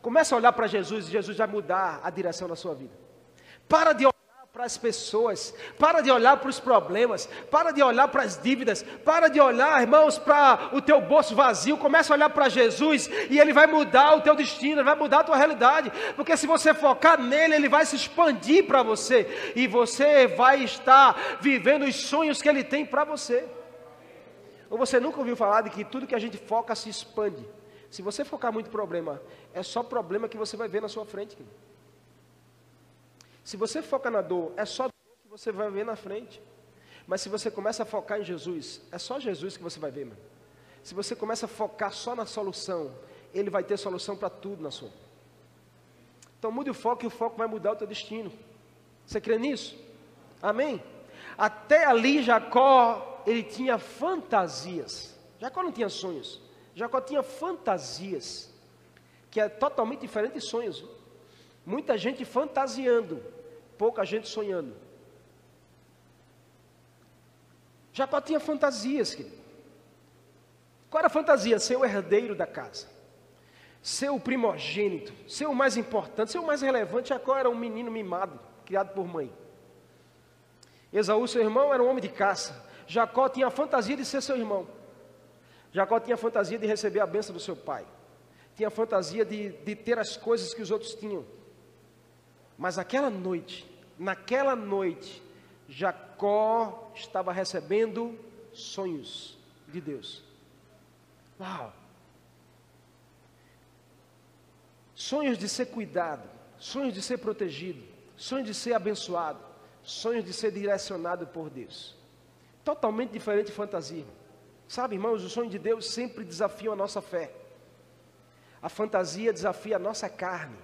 Comece a olhar para Jesus e Jesus vai mudar a direção da sua vida. Para de para as pessoas, para de olhar para os problemas, para de olhar para as dívidas, para de olhar, irmãos, para o teu bolso vazio, começa a olhar para Jesus e ele vai mudar o teu destino, vai mudar a tua realidade, porque se você focar nele, ele vai se expandir para você e você vai estar vivendo os sonhos que ele tem para você. Ou você nunca ouviu falar de que tudo que a gente foca se expande? Se você focar muito problema, é só problema que você vai ver na sua frente. Querido. Se você foca na dor, é só dor que você vai ver na frente. Mas se você começa a focar em Jesus, é só Jesus que você vai ver, mano. Se você começa a focar só na solução, Ele vai ter solução para tudo na sua. Então mude o foco e o foco vai mudar o teu destino. Você crê nisso? Amém? Até ali Jacó, ele tinha fantasias. Jacó não tinha sonhos. Jacó tinha fantasias, que é totalmente diferente de sonhos. Muita gente fantasiando, pouca gente sonhando. Jacó tinha fantasias, querido. Qual era a fantasia? Ser o herdeiro da casa, ser o primogênito, ser o mais importante, ser o mais relevante. Jacó era um menino mimado, criado por mãe. Esaú, seu irmão, era um homem de caça. Jacó tinha a fantasia de ser seu irmão. Jacó tinha a fantasia de receber a bênção do seu pai. Tinha a fantasia de, de ter as coisas que os outros tinham. Mas aquela noite, naquela noite, Jacó estava recebendo sonhos de Deus. Uau! Sonhos de ser cuidado, sonhos de ser protegido, sonhos de ser abençoado, sonhos de ser direcionado por Deus. Totalmente diferente de fantasia. Sabe, irmãos, os sonhos de Deus sempre desafiam a nossa fé. A fantasia desafia a nossa carne.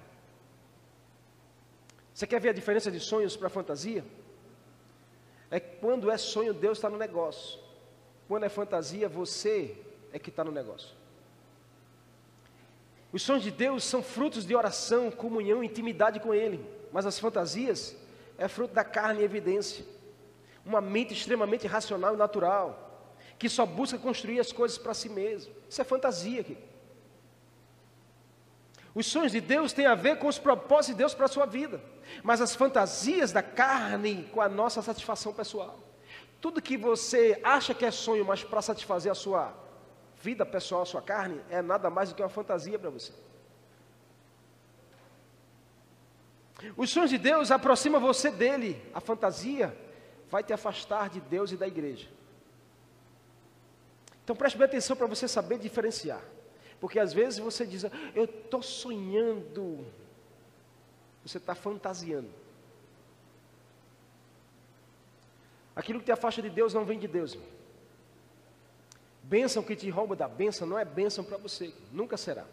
Você quer ver a diferença de sonhos para fantasia? É que quando é sonho, Deus está no negócio. Quando é fantasia, você é que está no negócio. Os sonhos de Deus são frutos de oração, comunhão, intimidade com Ele. Mas as fantasias é fruto da carne e evidência. Uma mente extremamente racional e natural, que só busca construir as coisas para si mesmo. Isso é fantasia aqui. Os sonhos de Deus têm a ver com os propósitos de Deus para a sua vida, mas as fantasias da carne com a nossa satisfação pessoal. Tudo que você acha que é sonho, mas para satisfazer a sua vida pessoal, a sua carne, é nada mais do que uma fantasia para você. Os sonhos de Deus aproximam você dele, a fantasia vai te afastar de Deus e da igreja. Então preste bem atenção para você saber diferenciar. Porque às vezes você diz, eu estou sonhando. Você está fantasiando. Aquilo que te afasta de Deus não vem de Deus. Bênção que te rouba da bênção não é bênção para você, nunca será.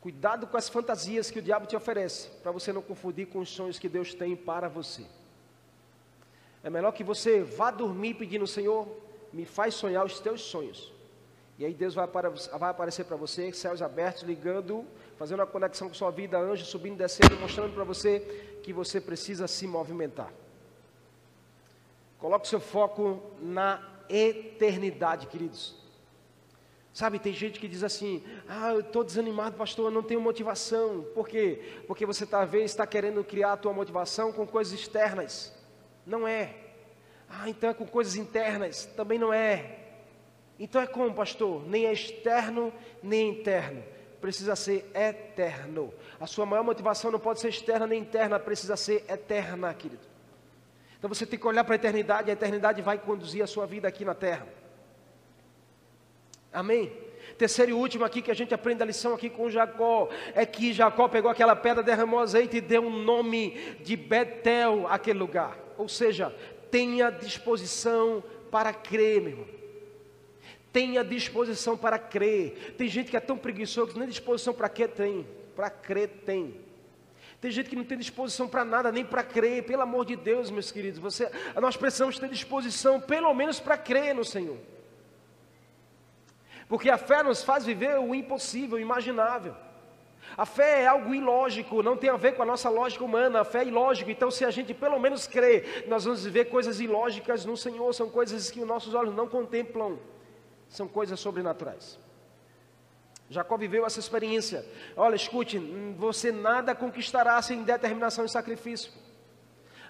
Cuidado com as fantasias que o diabo te oferece, para você não confundir com os sonhos que Deus tem para você. É melhor que você vá dormir pedindo, Senhor, me faz sonhar os teus sonhos. E aí Deus vai, aparecer para você, céus abertos, ligando, fazendo uma conexão com sua vida, anjos subindo descendo, mostrando para você que você precisa se movimentar. Coloque seu foco na eternidade, queridos. Sabe, tem gente que diz assim: Ah, eu estou desanimado, pastor, eu não tenho motivação. Por quê? Porque você talvez está querendo criar a tua motivação com coisas externas. Não é. Ah, então é com coisas internas. Também não é. Então é como, pastor? Nem é externo, nem interno. Precisa ser eterno. A sua maior motivação não pode ser externa nem interna, precisa ser eterna, querido. Então você tem que olhar para a eternidade, a eternidade vai conduzir a sua vida aqui na terra. Amém? Terceiro e último aqui que a gente aprende a lição aqui com Jacó é que Jacó pegou aquela pedra, derramou azeite e deu um nome de Betel àquele lugar. Ou seja, tenha disposição para crer, meu irmão. Tenha disposição para crer. Tem gente que é tão preguiçoso que nem disposição para crer tem. Para crer tem. Tem gente que não tem disposição para nada, nem para crer. Pelo amor de Deus, meus queridos, você, nós precisamos ter disposição, pelo menos para crer no Senhor. Porque a fé nos faz viver o impossível, o imaginável. A fé é algo ilógico, não tem a ver com a nossa lógica humana, a fé é ilógica. Então, se a gente pelo menos crê, nós vamos viver coisas ilógicas no Senhor, são coisas que os nossos olhos não contemplam, são coisas sobrenaturais. Jacó viveu essa experiência. Olha, escute, você nada conquistará sem determinação e sacrifício.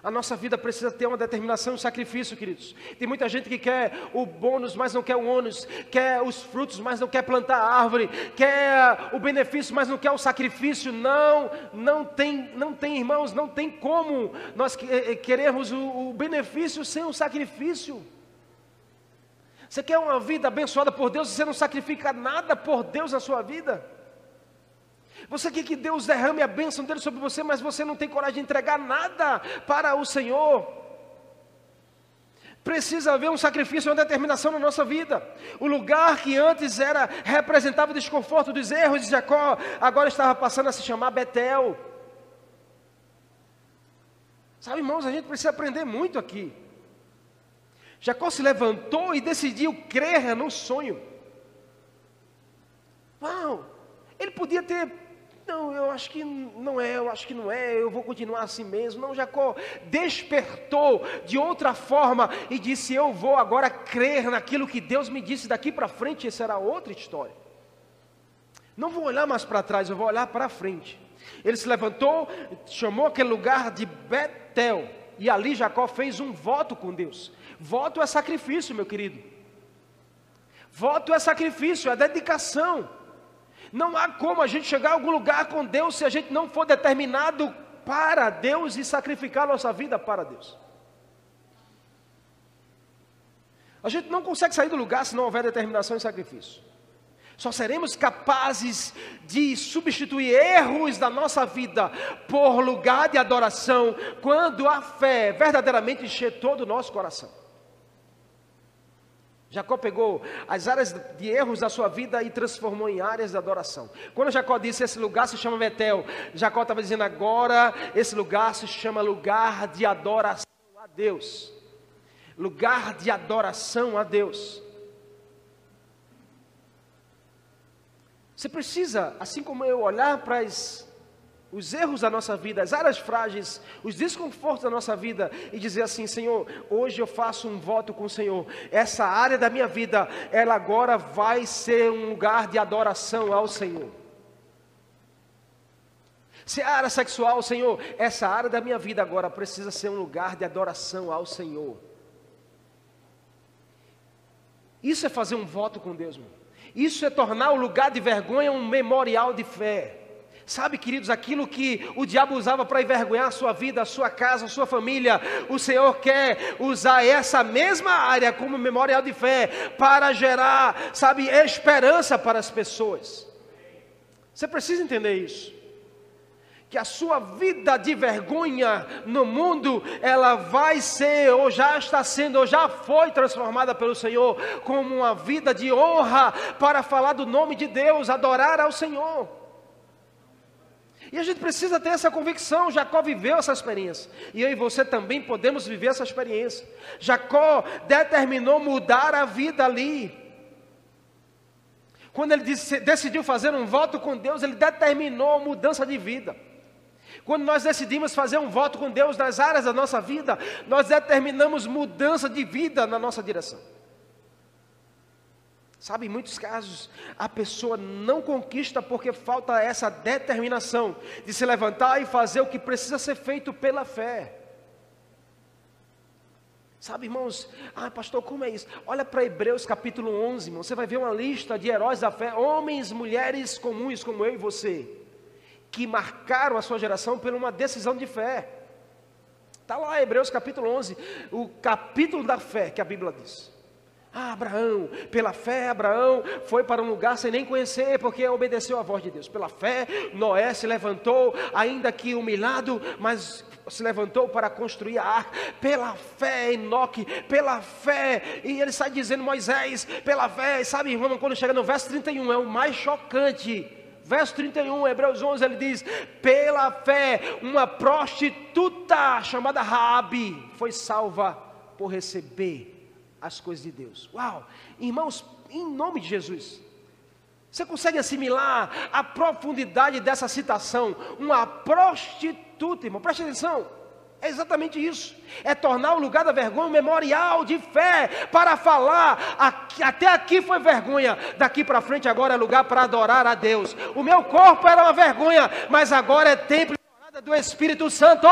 A nossa vida precisa ter uma determinação e um sacrifício, queridos. Tem muita gente que quer o bônus, mas não quer o ônus, quer os frutos, mas não quer plantar a árvore, quer o benefício, mas não quer o sacrifício. Não, não tem, não tem, irmãos, não tem como nós eh, queremos o, o benefício sem o sacrifício. Você quer uma vida abençoada por Deus e você não sacrifica nada por Deus na sua vida? Você quer que Deus derrame a bênção dele sobre você, mas você não tem coragem de entregar nada para o Senhor. Precisa haver um sacrifício, uma determinação na nossa vida. O lugar que antes era representava o desconforto dos erros de Jacó, agora estava passando a se chamar Betel. Sabe, irmãos, a gente precisa aprender muito aqui. Jacó se levantou e decidiu crer no sonho. Uau! Ele podia ter não, eu acho que não é, eu acho que não é, eu vou continuar assim mesmo. Não, Jacó despertou de outra forma e disse: Eu vou agora crer naquilo que Deus me disse daqui para frente, essa era outra história. Não vou olhar mais para trás, eu vou olhar para frente. Ele se levantou, chamou aquele lugar de Betel, e ali Jacó fez um voto com Deus. Voto é sacrifício, meu querido. Voto é sacrifício, é dedicação. Não há como a gente chegar a algum lugar com Deus se a gente não for determinado para Deus e sacrificar nossa vida para Deus. A gente não consegue sair do lugar se não houver determinação e sacrifício. Só seremos capazes de substituir erros da nossa vida por lugar de adoração quando a fé verdadeiramente encher todo o nosso coração. Jacó pegou as áreas de erros da sua vida e transformou em áreas de adoração. Quando Jacó disse esse lugar se chama Betel, Jacó estava dizendo agora esse lugar se chama lugar de adoração a Deus. Lugar de adoração a Deus. Você precisa, assim como eu, olhar para as os erros da nossa vida, as áreas frágeis, os desconfortos da nossa vida e dizer assim: Senhor, hoje eu faço um voto com o Senhor. Essa área da minha vida, ela agora vai ser um lugar de adoração ao Senhor. Se a área sexual, Senhor, essa área da minha vida agora precisa ser um lugar de adoração ao Senhor. Isso é fazer um voto com Deus, meu. Isso é tornar o lugar de vergonha um memorial de fé. Sabe, queridos, aquilo que o diabo usava para envergonhar a sua vida, a sua casa, a sua família, o Senhor quer usar essa mesma área como memorial de fé para gerar, sabe, esperança para as pessoas. Você precisa entender isso. Que a sua vida de vergonha no mundo, ela vai ser, ou já está sendo, ou já foi transformada pelo Senhor, como uma vida de honra para falar do nome de Deus, adorar ao Senhor. E a gente precisa ter essa convicção. Jacó viveu essa experiência. E eu e você também podemos viver essa experiência. Jacó determinou mudar a vida ali. Quando ele disse, decidiu fazer um voto com Deus, ele determinou mudança de vida. Quando nós decidimos fazer um voto com Deus nas áreas da nossa vida, nós determinamos mudança de vida na nossa direção. Sabe, em muitos casos, a pessoa não conquista porque falta essa determinação de se levantar e fazer o que precisa ser feito pela fé. Sabe, irmãos, ah, pastor, como é isso? Olha para Hebreus capítulo 11, irmão, você vai ver uma lista de heróis da fé, homens, mulheres comuns como eu e você, que marcaram a sua geração por uma decisão de fé. Está lá, Hebreus capítulo 11, o capítulo da fé que a Bíblia diz. Ah, Abraão, pela fé, Abraão foi para um lugar sem nem conhecer, porque obedeceu à voz de Deus. Pela fé, Noé se levantou, ainda que humilhado, mas se levantou para construir a arca. Pela fé, Enoque, pela fé. E ele sai dizendo, Moisés, pela fé. Sabe, irmão, quando chega no verso 31, é o mais chocante. Verso 31, Hebreus 11, ele diz: Pela fé, uma prostituta chamada Rabi foi salva por receber as coisas de Deus. Uau! Irmãos, em nome de Jesus, você consegue assimilar a profundidade dessa citação? Uma prostituta, irmão, preste atenção. É exatamente isso. É tornar o lugar da vergonha um memorial de fé para falar. Aqui, até aqui foi vergonha, daqui para frente agora é lugar para adorar a Deus. O meu corpo era uma vergonha, mas agora é templo do Espírito Santo.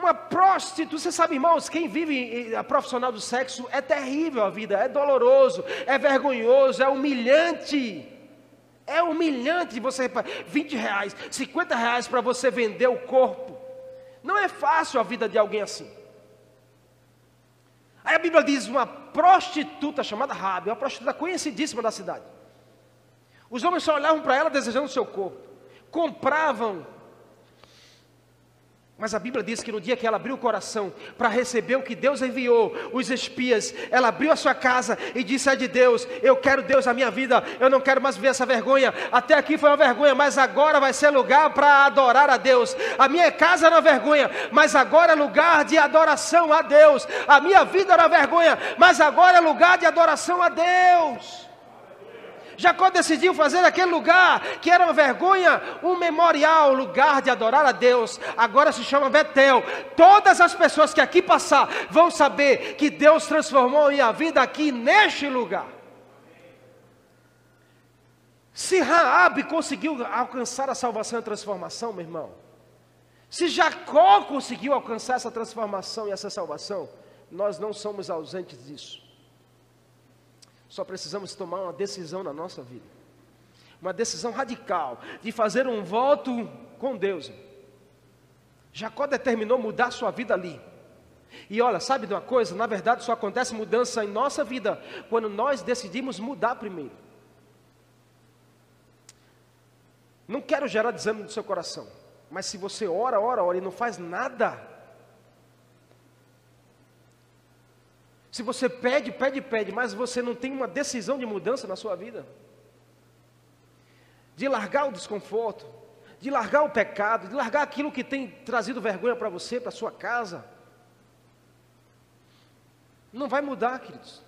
Uma prostituta, você sabe, irmãos, quem vive a profissional do sexo é terrível a vida, é doloroso, é vergonhoso, é humilhante. É humilhante você 20 reais, 50 reais para você vender o corpo. Não é fácil a vida de alguém assim. Aí a Bíblia diz uma prostituta chamada Rabi, uma prostituta conhecidíssima da cidade. Os homens só olhavam para ela desejando seu corpo, compravam mas a Bíblia diz que no dia que ela abriu o coração para receber o que Deus enviou, os espias, ela abriu a sua casa e disse a de Deus: Eu quero Deus na minha vida, eu não quero mais ver essa vergonha. Até aqui foi uma vergonha, mas agora vai ser lugar para adorar a Deus. A minha casa era uma vergonha, mas agora é lugar de adoração a Deus. A minha vida era uma vergonha, mas agora é lugar de adoração a Deus. Jacó decidiu fazer aquele lugar que era uma vergonha, um memorial, lugar de adorar a Deus. Agora se chama Betel. Todas as pessoas que aqui passar vão saber que Deus transformou minha vida aqui neste lugar. Se Raabe conseguiu alcançar a salvação e a transformação, meu irmão, se Jacó conseguiu alcançar essa transformação e essa salvação, nós não somos ausentes disso. Só precisamos tomar uma decisão na nossa vida. Uma decisão radical de fazer um voto com Deus. Jacó determinou mudar sua vida ali. E olha, sabe de uma coisa? Na verdade, só acontece mudança em nossa vida quando nós decidimos mudar primeiro. Não quero gerar desânimo no seu coração, mas se você ora, ora, ora e não faz nada, Se você pede, pede, pede, mas você não tem uma decisão de mudança na sua vida, de largar o desconforto, de largar o pecado, de largar aquilo que tem trazido vergonha para você, para sua casa, não vai mudar, queridos.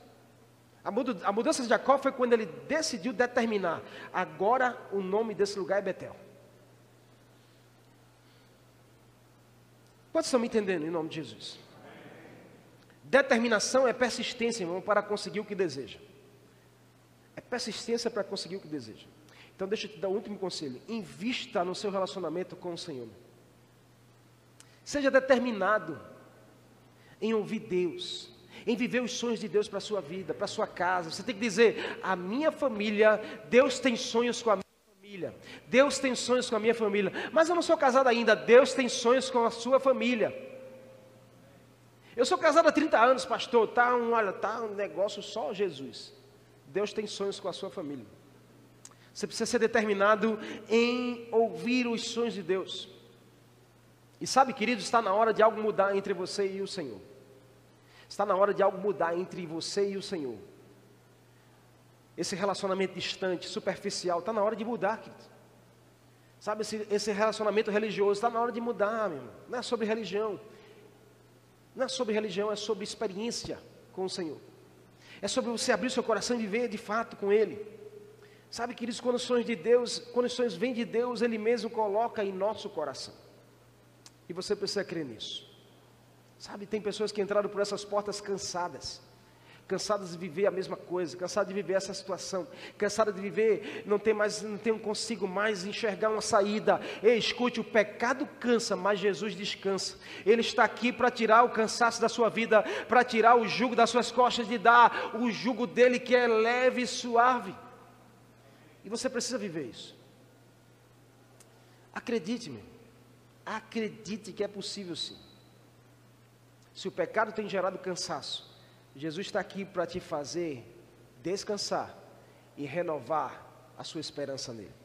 A mudança de Jacó foi quando ele decidiu determinar: agora o nome desse lugar é Betel. Quantos estão me entendendo em nome de Jesus? Determinação é persistência, irmão, para conseguir o que deseja. É persistência para conseguir o que deseja. Então, deixa eu te dar um último conselho: invista no seu relacionamento com o Senhor. Seja determinado em ouvir Deus, em viver os sonhos de Deus para a sua vida, para a sua casa. Você tem que dizer: a minha família, Deus tem sonhos com a minha família. Deus tem sonhos com a minha família. Mas eu não sou casado ainda. Deus tem sonhos com a sua família. Eu sou casado há 30 anos, pastor. Tá um, olha, tá um negócio só Jesus. Deus tem sonhos com a sua família. Você precisa ser determinado em ouvir os sonhos de Deus. E sabe, queridos, está na hora de algo mudar entre você e o Senhor. Está na hora de algo mudar entre você e o Senhor. esse relacionamento distante, superficial, está na hora de mudar, querido. Sabe, esse, esse relacionamento religioso está na hora de mudar, meu irmão. Não é sobre religião. Não é sobre religião, é sobre experiência com o Senhor. É sobre você abrir seu coração e viver de fato com Ele. Sabe, queridos, sonhos de Deus, sonhos vêm de Deus, Ele mesmo coloca em nosso coração. E você precisa crer nisso. Sabe, tem pessoas que entraram por essas portas cansadas cansadas de viver a mesma coisa, cansadas de viver essa situação, cansadas de viver, não tem mais, não tem, consigo mais enxergar uma saída. Ei, escute, o pecado cansa, mas Jesus descansa. Ele está aqui para tirar o cansaço da sua vida, para tirar o jugo das suas costas, de dar o jugo dele que é leve e suave. E você precisa viver isso. Acredite-me, acredite que é possível sim. Se o pecado tem gerado cansaço, Jesus está aqui para te fazer descansar e renovar a sua esperança nele.